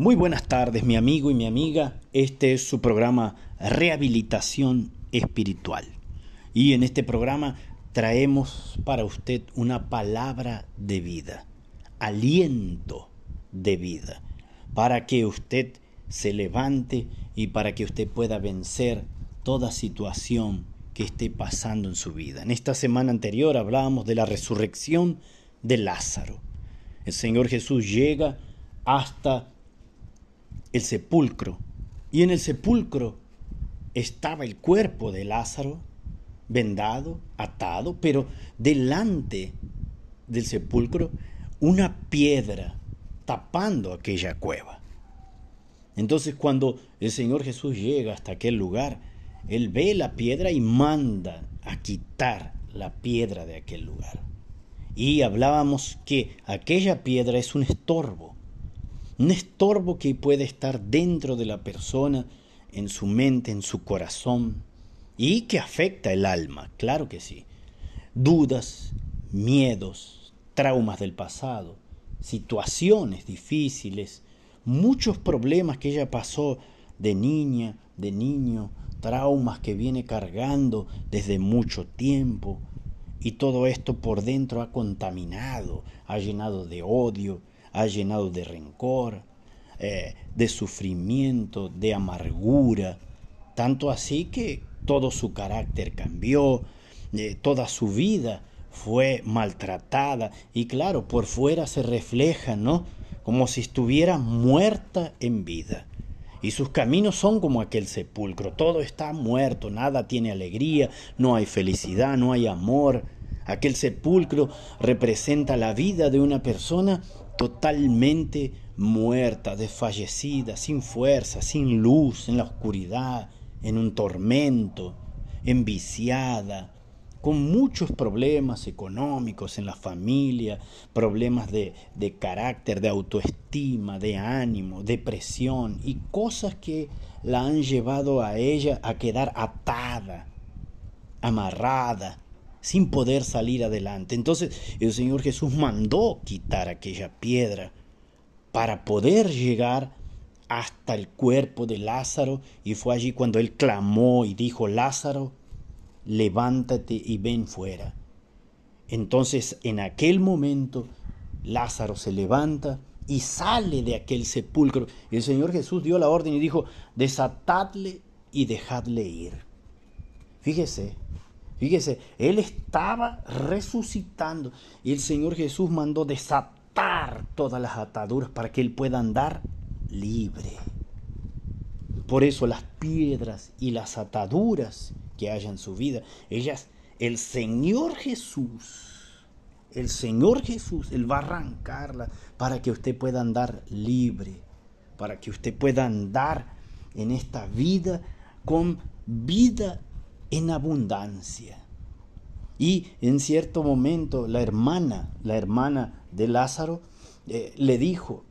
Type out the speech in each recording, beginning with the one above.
Muy buenas tardes, mi amigo y mi amiga. Este es su programa Rehabilitación Espiritual. Y en este programa traemos para usted una palabra de vida, aliento de vida, para que usted se levante y para que usted pueda vencer toda situación que esté pasando en su vida. En esta semana anterior hablábamos de la resurrección de Lázaro. El Señor Jesús llega hasta el sepulcro. Y en el sepulcro estaba el cuerpo de Lázaro, vendado, atado, pero delante del sepulcro una piedra tapando aquella cueva. Entonces cuando el Señor Jesús llega hasta aquel lugar, Él ve la piedra y manda a quitar la piedra de aquel lugar. Y hablábamos que aquella piedra es un estorbo un estorbo que puede estar dentro de la persona, en su mente, en su corazón, y que afecta el alma, claro que sí. Dudas, miedos, traumas del pasado, situaciones difíciles, muchos problemas que ella pasó de niña, de niño, traumas que viene cargando desde mucho tiempo. Y todo esto por dentro ha contaminado, ha llenado de odio, ha llenado de rencor, eh, de sufrimiento, de amargura, tanto así que todo su carácter cambió, eh, toda su vida fue maltratada y claro, por fuera se refleja, ¿no? Como si estuviera muerta en vida. Y sus caminos son como aquel sepulcro, todo está muerto, nada tiene alegría, no hay felicidad, no hay amor. Aquel sepulcro representa la vida de una persona totalmente muerta, desfallecida, sin fuerza, sin luz, en la oscuridad, en un tormento, enviciada, con muchos problemas económicos en la familia, problemas de, de, carácter, de autoestima, de ánimo, depresión y cosas que la han llevado a ella a quedar atada, amarrada, sin poder salir adelante. Entonces el Señor Jesús mandó quitar aquella piedra para poder llegar hasta el cuerpo de Lázaro y fue allí cuando él clamó y dijo, Lázaro, levántate y ven fuera. Entonces en aquel momento Lázaro se levanta y sale de aquel sepulcro. Y el Señor Jesús dio la orden y dijo, desatadle y dejadle ir. Fíjese, Fíjese, él estaba resucitando y el Señor Jesús mandó desatar todas las ataduras para que él pueda andar libre. Por eso las piedras y las ataduras que haya en su vida, ellas, el Señor Jesús, el Señor Jesús, Él va a arrancarlas para que usted pueda andar libre, para que usted pueda andar en esta vida con vida en abundancia. Y en cierto momento la hermana, la hermana de Lázaro, eh, le dijo,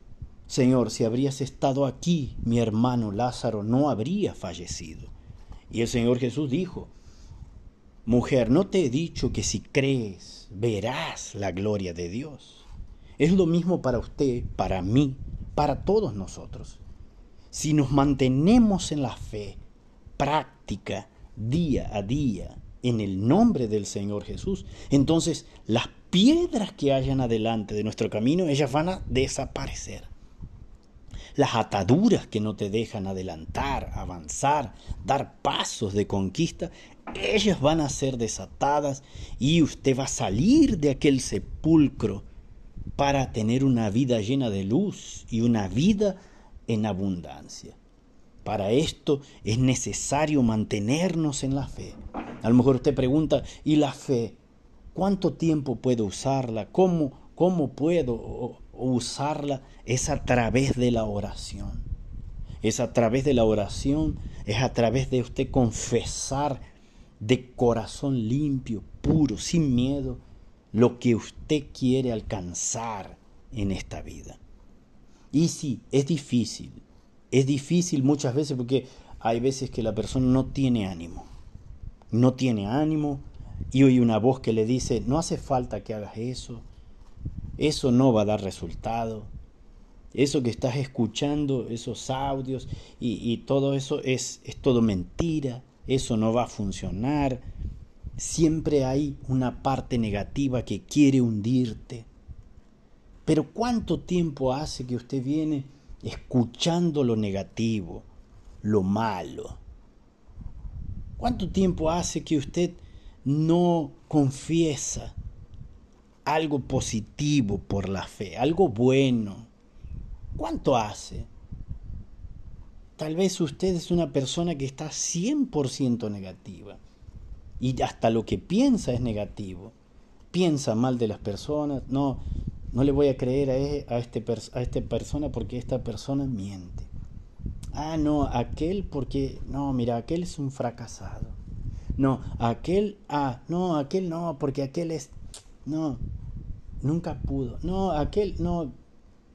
Señor, si habrías estado aquí, mi hermano Lázaro no habría fallecido. Y el Señor Jesús dijo, Mujer, no te he dicho que si crees verás la gloria de Dios. Es lo mismo para usted, para mí, para todos nosotros. Si nos mantenemos en la fe práctica, día a día en el nombre del Señor Jesús, entonces las piedras que hayan adelante de nuestro camino, ellas van a desaparecer. Las ataduras que no te dejan adelantar, avanzar, dar pasos de conquista, ellas van a ser desatadas y usted va a salir de aquel sepulcro para tener una vida llena de luz y una vida en abundancia. Para esto es necesario mantenernos en la fe. A lo mejor usted pregunta, ¿y la fe? ¿Cuánto tiempo puedo usarla? ¿Cómo, cómo puedo usarla? Es a través de la oración. Es a través de la oración, es a través de usted confesar de corazón limpio, puro, sin miedo, lo que usted quiere alcanzar en esta vida. Y sí, es difícil, es difícil muchas veces porque hay veces que la persona no tiene ánimo. No tiene ánimo y oye una voz que le dice, no hace falta que hagas eso, eso no va a dar resultado. eso que estás escuchando, esos audios y, todo eso es, es todo mentira, eso no va a funcionar. Siempre hay una parte negativa que quiere hundirte. Pero ¿cuánto tiempo hace que usted viene escuchando lo negativo, lo malo? ¿Cuánto tiempo hace que usted no confiesa algo positivo por la fe, algo bueno? ¿Cuánto hace? Tal vez usted es una persona que está 100% negativa y hasta lo que piensa es negativo. Piensa mal de las personas, no, no le voy a creer a, e, este, a esta persona porque esta persona miente. Ah, no, aquel porque, no, mira, aquel es un fracasado. No, aquel, ah, no, aquel no, porque aquel es, no, nunca pudo. No, aquel, no,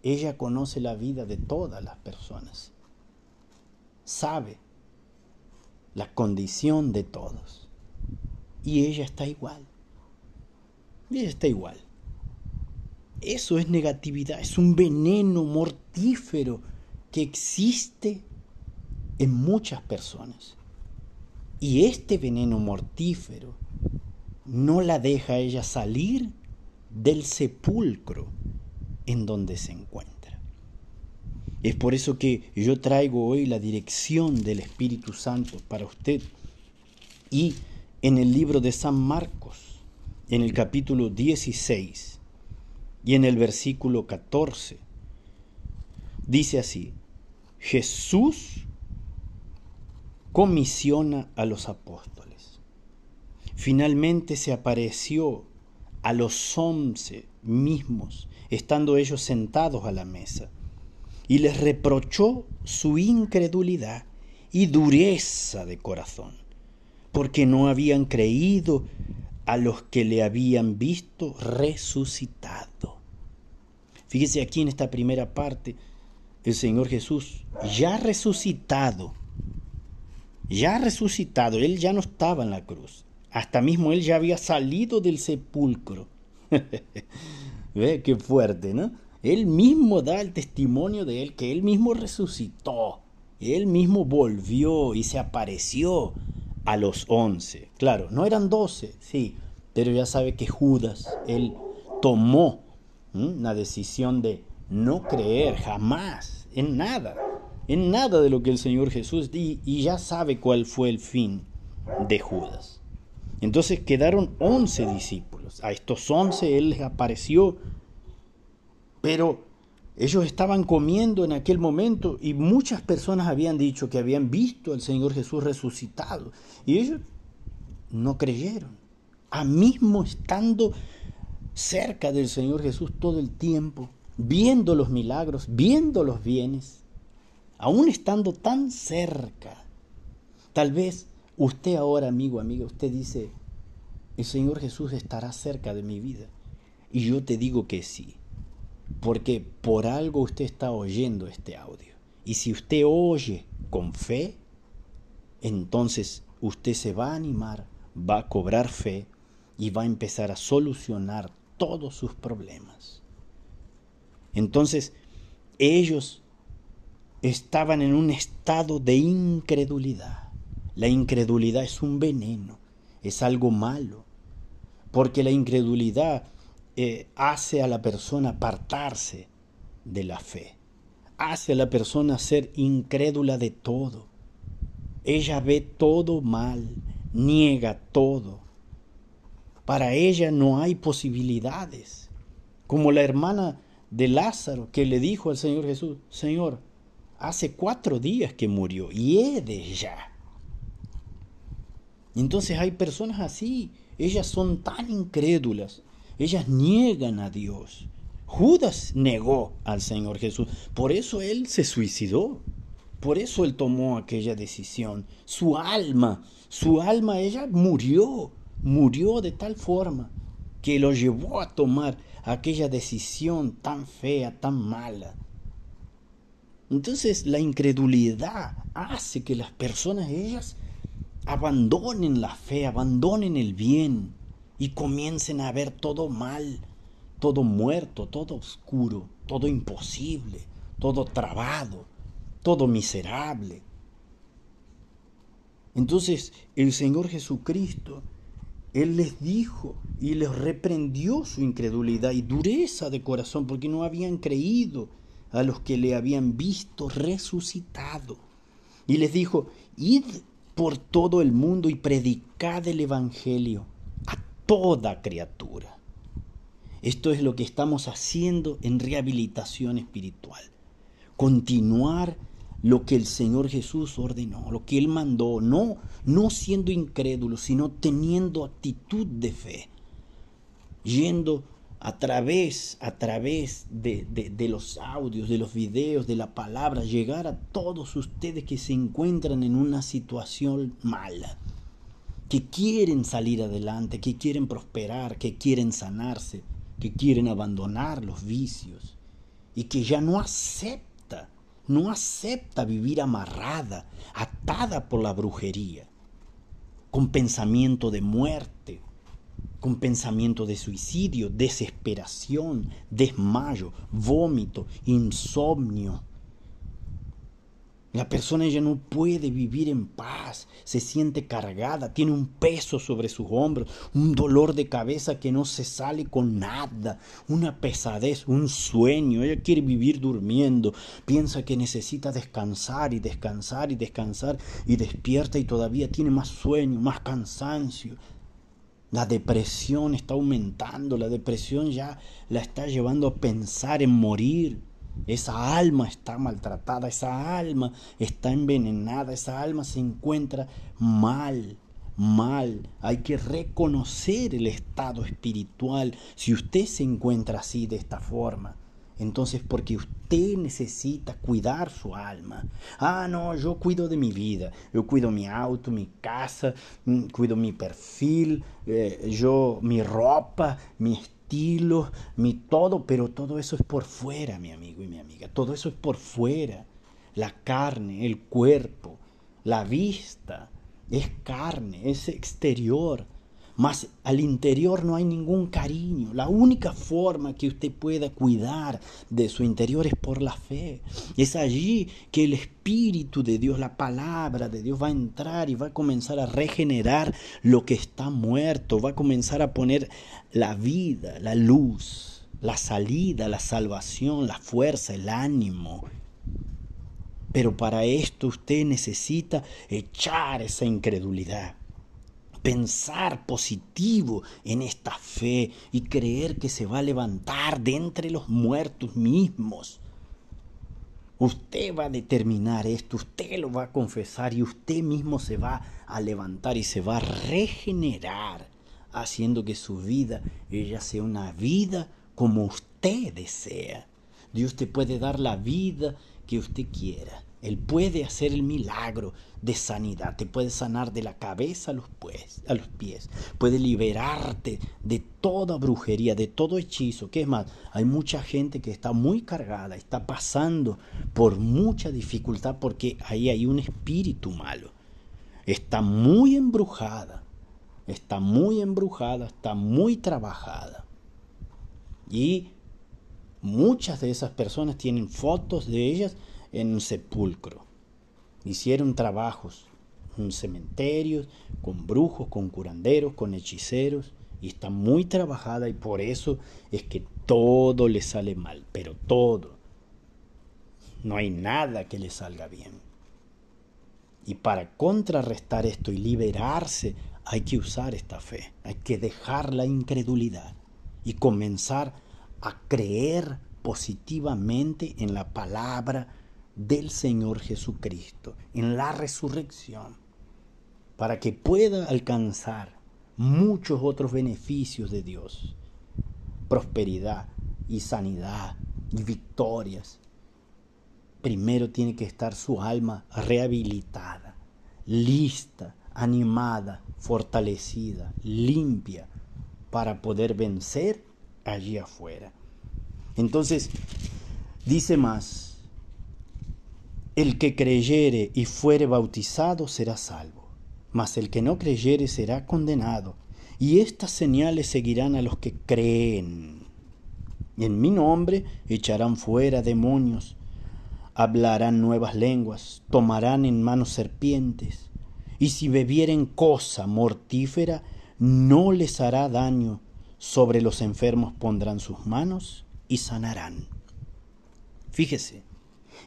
ella conoce la vida de todas las personas. Sabe la condición de todos. Y ella está igual. Y ella está igual. Eso es negatividad, es un veneno mortífero que existe en muchas personas. Y este veneno mortífero no la deja ella salir del sepulcro en donde se encuentra. Es por eso que yo traigo hoy la dirección del Espíritu Santo para usted. Y en el libro de San Marcos, en el capítulo 16 y en el versículo 14, dice así, Jesús comisiona a los apóstoles. Finalmente se apareció a los once mismos estando ellos sentados a la mesa, y les reprochó su incredulidad y dureza de corazón, porque no habían creído a los que le habían visto resucitado. Fíjese aquí en esta primera parte, el Señor Jesús, ya resucitado, ya resucitado, Él ya no estaba en la cruz, hasta mismo Él ya había salido del sepulcro. ¿Ve? Qué fuerte, ¿no? Él mismo da el testimonio de él, que él mismo resucitó, él mismo volvió y se apareció a los once. Claro, no eran doce, sí, pero ya sabe que Judas, él tomó una decisión de no creer jamás en nada, en nada de lo que el Señor Jesús y, y ya sabe cuál fue el fin de Judas. Entonces quedaron once discípulos. A estos once Él les apareció, pero ellos estaban comiendo en aquel momento y muchas personas habían dicho que habían visto al Señor Jesús resucitado. Y ellos no creyeron. A mismo estando cerca del Señor Jesús todo el tiempo, viendo los milagros, viendo los bienes, aún estando tan cerca, tal vez Usted ahora, amigo, amiga, usted dice, el Señor Jesús estará cerca de mi vida. Y yo te digo que sí, porque por algo usted está oyendo este audio. Y si usted oye con fe, entonces usted se va a animar, va a cobrar fe y va a empezar a solucionar todos sus problemas. Entonces, ellos estaban en un estado de incredulidad la incredulidad es un veneno, es algo malo, porque la incredulidad eh, hace a la persona apartarse de la fe, hace a la persona ser incrédula de todo. Ella ve todo mal, niega todo. Para ella no hay posibilidades. Como la hermana de Lázaro que le dijo al Señor Jesús, Señor, hace cuatro días que murió y de ya. Entonces hay personas así, ellas son tan incrédulas, ellas niegan a Dios. Judas negó al Señor Jesús, por eso él se suicidó, por eso él tomó aquella decisión. Su alma, su alma, ella murió, murió de tal forma que lo llevó a tomar aquella decisión tan fea, tan mala. Entonces la incredulidad hace que las personas, ellas, abandonen la fe, abandonen el bien y comiencen a ver todo mal, todo muerto, todo oscuro, todo imposible, todo trabado, todo miserable. Entonces el Señor Jesucristo, Él les dijo y les reprendió su incredulidad y dureza de corazón porque no habían creído a los que le habían visto resucitado. Y les dijo, id por todo el mundo y predicad el Evangelio toda criatura. Esto es lo que estamos haciendo en rehabilitación espiritual. Continuar lo que el Señor Jesús ordenó, lo que Él mandó, no, no siendo incrédulo, sino teniendo actitud de fe, yendo a través, a través de, de, los audios, de los videos, de la palabra, llegar a todos ustedes que se encuentran en una situación mala, que quieren salir adelante, que quieren prosperar, que quieren sanarse, que quieren abandonar los vicios y que ya no acepta, no acepta vivir amarrada, atada por la brujería, con pensamiento de muerte, con pensamiento de suicidio, desesperación, desmayo, vómito, insomnio. La persona ya no puede vivir en paz, se siente cargada, tiene un peso sobre sus hombros, un dolor de cabeza que no se sale con nada, una pesadez, un sueño. Ella quiere vivir durmiendo, piensa que necesita descansar y descansar y descansar y despierta y todavía tiene más sueño, más cansancio. La depresión está aumentando, la depresión ya la está llevando a pensar en morir. Esa alma está maltratada, esa alma está envenenada, esa alma se encuentra mal, mal. Hay que reconocer el estado espiritual si usted se encuentra así de esta forma. Entonces, porque usted necesita cuidar su alma. Ah, no, yo cuido de mi vida. Yo cuido mi auto, mi casa, mm, cuido mi perfil, eh, yo mi ropa, mi estilo, mi todo, pero todo eso es por fuera, mi amigo y mi amiga. Todo eso es por fuera. La carne, el cuerpo, la vista, es carne, es exterior. Mas al interior no hay ningún cariño. La única forma que usted pueda cuidar de su interior es por la fe. Es allí que el Espíritu de Dios, la palabra de Dios va a entrar y va a comenzar a regenerar lo que está muerto. Va a comenzar a poner la vida, la luz, la salida, la salvación, la fuerza, el ánimo. Pero para esto usted necesita echar esa incredulidad pensar positivo en esta fe y creer que se va a levantar de entre los muertos mismos. Usted va a determinar esto, usted lo va a confesar y usted mismo se va a levantar y se va a regenerar, haciendo que su vida ella sea una vida como usted desea. Dios te puede dar la vida que usted quiera. Él puede hacer el milagro de sanidad, te puede sanar de la cabeza a los, pies, a los pies, puede liberarte de toda brujería, de todo hechizo. ¿Qué es más? Hay mucha gente que está muy cargada, está pasando por mucha dificultad porque ahí hay un espíritu malo. Está muy embrujada, está muy embrujada, está muy trabajada. Y muchas de esas personas tienen fotos de ellas en un sepulcro. Hicieron trabajos en cementerios, con brujos, con curanderos, con hechiceros, y está muy trabajada y por eso es que todo le sale mal, pero todo. No hay nada que le salga bien. Y para contrarrestar esto y liberarse hay que usar esta fe, hay que dejar la incredulidad y comenzar a creer positivamente en la palabra del Señor Jesucristo, en la resurrección, para que pueda alcanzar muchos otros beneficios de Dios, prosperidad y sanidad y victorias. Primero tiene que estar su alma rehabilitada, lista, animada, fortalecida, limpia, para poder vencer allí afuera. Entonces, dice más, el que creyere y fuere bautizado será salvo, mas el que no creyere será condenado. Y estas señales seguirán a los que creen. En mi nombre echarán fuera demonios, hablarán nuevas lenguas, tomarán en manos serpientes, y si bebieren cosa mortífera, no les hará daño, sobre los enfermos pondrán sus manos y sanarán. Fíjese,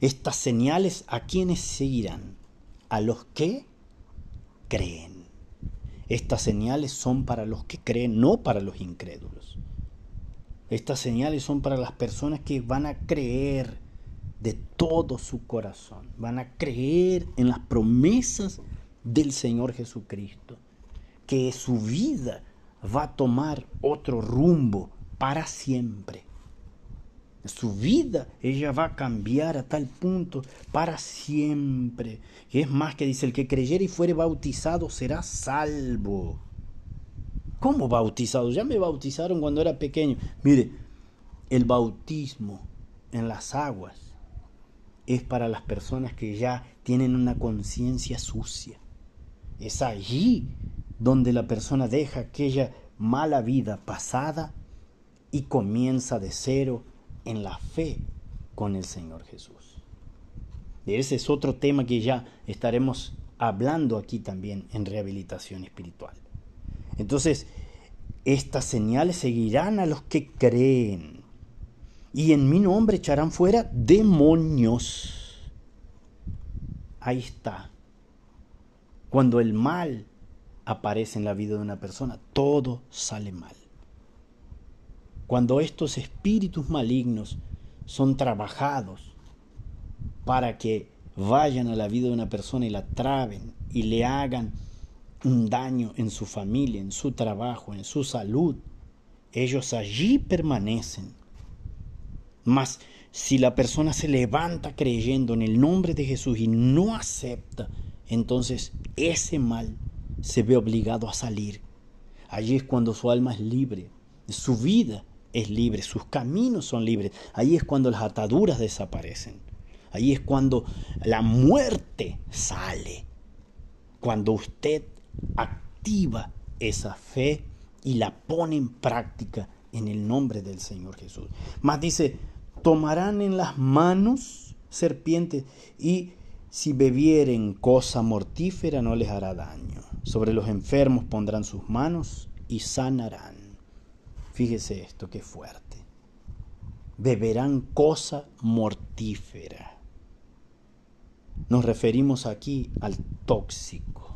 estas señales a quienes seguirán, a los que creen. Estas señales son para los que creen, no para los incrédulos. Estas señales son para las personas que van a creer de todo su corazón, van a creer en las promesas del Señor Jesucristo, que su vida va a tomar otro rumbo para siempre. Su vida, ella va a cambiar a tal punto para siempre. Y es más que dice, el que creyere y fuere bautizado será salvo. ¿Cómo bautizado? Ya me bautizaron cuando era pequeño. Mire, el bautismo en las aguas es para las personas que ya tienen una conciencia sucia. Es allí donde la persona deja aquella mala vida pasada y comienza de cero en la fe con el Señor Jesús. ese es otro tema que ya estaremos hablando aquí también en rehabilitación espiritual. Entonces, estas señales seguirán a los que creen. Y en mi nombre echarán fuera demonios. Ahí está. Cuando el mal aparece en la vida de una persona, todo sale mal. Cuando estos espíritus malignos son trabajados para que vayan a la vida de una persona y la traben y le hagan un daño en su familia, en su trabajo, en su salud, ellos allí permanecen. Mas si la persona se levanta creyendo en el nombre de Jesús y no acepta, entonces ese mal se ve obligado a salir. Allí es cuando su alma es libre, su vida es libre, sus caminos son libres. Allí es cuando las ataduras desaparecen. Allí es cuando la muerte sale. Cuando usted activa esa fe y la pone en práctica en el nombre del Señor Jesús. Más dice, tomarán en las manos serpientes y si bebieren cosa mortífera no les hará daño. Sobre los enfermos pondrán sus manos y sanarán. Fíjese esto, qué fuerte. Beberán cosa mortífera. Nos referimos aquí al tóxico.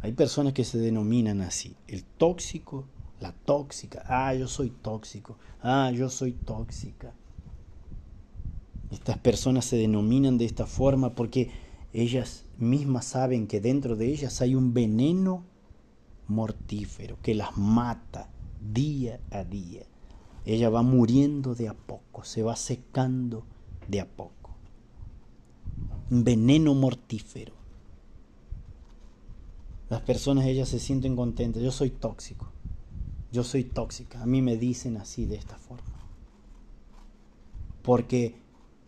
Hay personas que se denominan así, el tóxico, la tóxica. Ah, yo soy tóxico. Ah, yo soy tóxica. Estas personas se denominan de esta forma porque ellas mismas saben que dentro de ellas hay un veneno mortífero que las mata día a día. Ella va muriendo de a poco, se va secando de a poco. Veneno mortífero. Las personas, ellas se sienten contentas. Yo soy tóxico. Yo soy tóxica. A mí me dicen así, de esta forma. Porque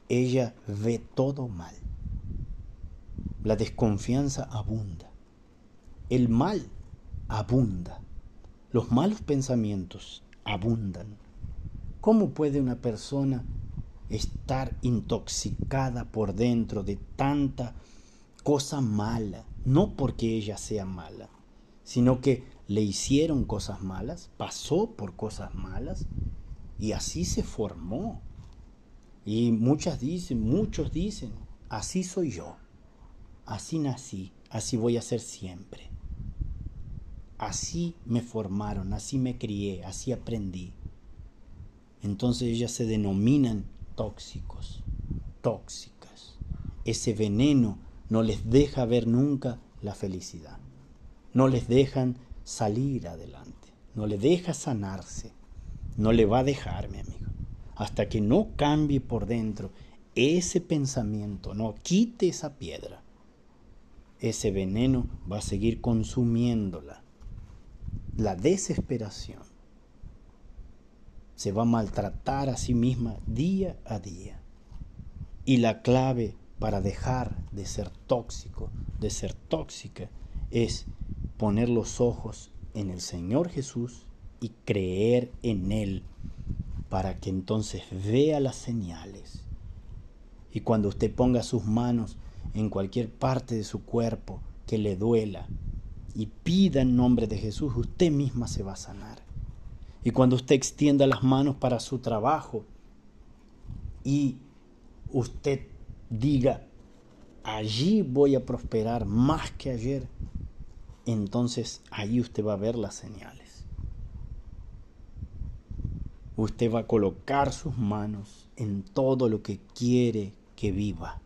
ella ve todo mal. La desconfianza abunda. El mal abunda. Los malos pensamientos abundan. ¿Cómo puede una persona estar intoxicada por dentro de tanta cosa mala? No porque ella sea mala, sino que le hicieron cosas malas, pasó por cosas malas y así se formó. Y muchas dicen, muchos dicen, así soy yo. Así nací, así voy a ser siempre. Así me formaron, así me crié, así aprendí. Entonces ellas se denominan tóxicos, tóxicas. Ese veneno no les deja ver nunca la felicidad. No les dejan salir adelante. No le deja sanarse. No le va a dejar, mi amigo. Hasta que no cambie por dentro ese pensamiento, no quite esa piedra ese veneno va a seguir consumiéndola. La desesperación se va a maltratar a sí misma día a día. Y la clave para dejar de ser tóxico, de ser tóxica, es poner los ojos en el Señor Jesús y creer en Él para que entonces vea las señales Y cuando usted ponga sus manos en cualquier parte de su cuerpo que le duela y pida en nombre de Jesús, usted misma se va a sanar. Y cuando usted extienda las manos para su trabajo y usted diga, allí voy a prosperar más que ayer, entonces ahí usted va a ver las señales. Usted va a colocar sus manos en todo lo que quiere que viva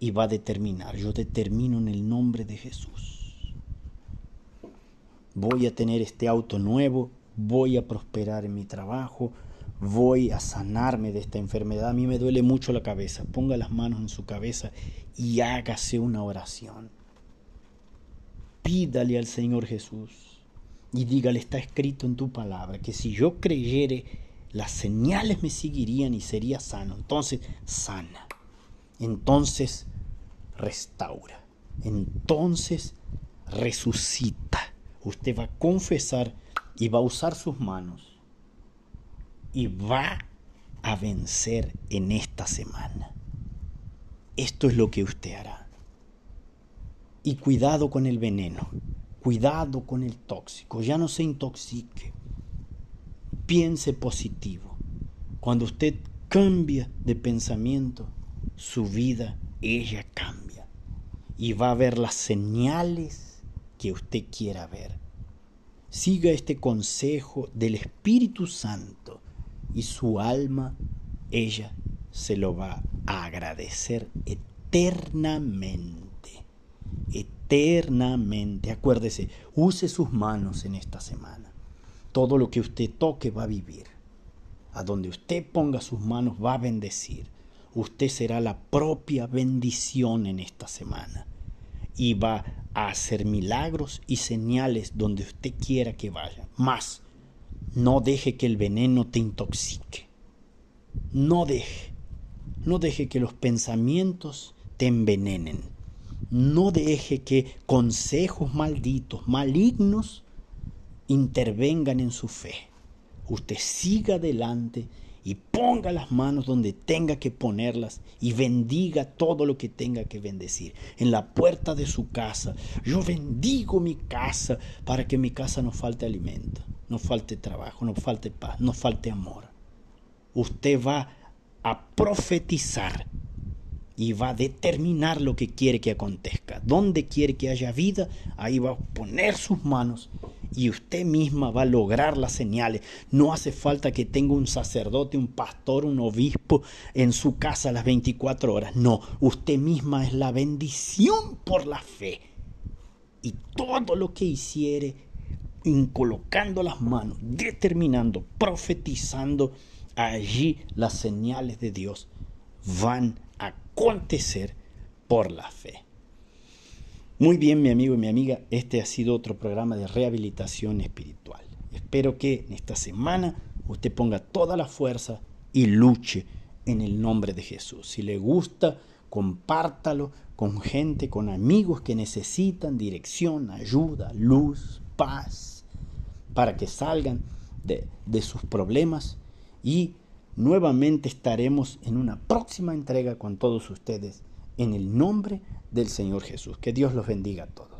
y va a determinar, yo determino en el nombre de Jesús. Voy a tener este auto nuevo, voy a prosperar en mi trabajo, voy a sanarme de esta enfermedad. A mí me duele mucho la cabeza. Ponga las manos en su cabeza y hágase una oración. Pídale al Señor Jesús y dígale, está escrito en tu palabra, que si yo creyere, las señales me seguirían y sería sano. Entonces, sana. Entonces, restaura. Entonces, resucita. Usted va a confesar y va a usar sus manos y va a vencer en esta semana. Esto es lo que usted hará. Y cuidado con el veneno, cuidado con el tóxico, ya no se intoxique. Piense positivo. Cuando usted cambia de pensamiento, su vida, ella cambia. Y va a ver las señales que usted quiera ver. Siga este consejo del Espíritu Santo y su alma, ella se lo va a agradecer eternamente. Eternamente. Acuérdese, use sus manos en esta semana. Todo lo que usted toque va a vivir. A donde usted ponga sus manos va a bendecir. Usted será la propia bendición en esta semana. Y va a hacer milagros y señales donde usted quiera que vaya. Más, no deje que el veneno te intoxique. No deje. No deje que los pensamientos te envenenen. No deje que consejos malditos, malignos, intervengan en su fe. Usted siga adelante y ponga las manos donde tenga que ponerlas y bendiga todo lo que tenga que bendecir. En la puerta de su casa, yo bendigo mi casa para que mi casa no falte alimento no falte trabajo, no falte paz, no falte amor. Usted va a profetizar y va a determinar lo que quiere que acontezca. Donde quiere que haya vida, ahí va a poner sus manos y usted misma va a lograr las señales. No hace falta que tenga un sacerdote, un pastor, un obispo en su casa a las 24 horas. No, usted misma es la bendición por la fe. Y todo lo que hiciere colocando las manos, determinando, profetizando, allí las señales de Dios van acontecer por la fe. Muy bien, mi amigo y mi amiga, este ha sido otro programa de rehabilitación espiritual. Espero que en esta semana usted ponga toda la fuerza y luche en el nombre de Jesús. Si le gusta, compártalo con gente, con amigos que necesitan dirección, ayuda, luz, paz, para que salgan de, de sus problemas y nuevamente estaremos en una próxima entrega con todos ustedes en el nombre del Señor Jesús. Que Dios los bendiga a todos.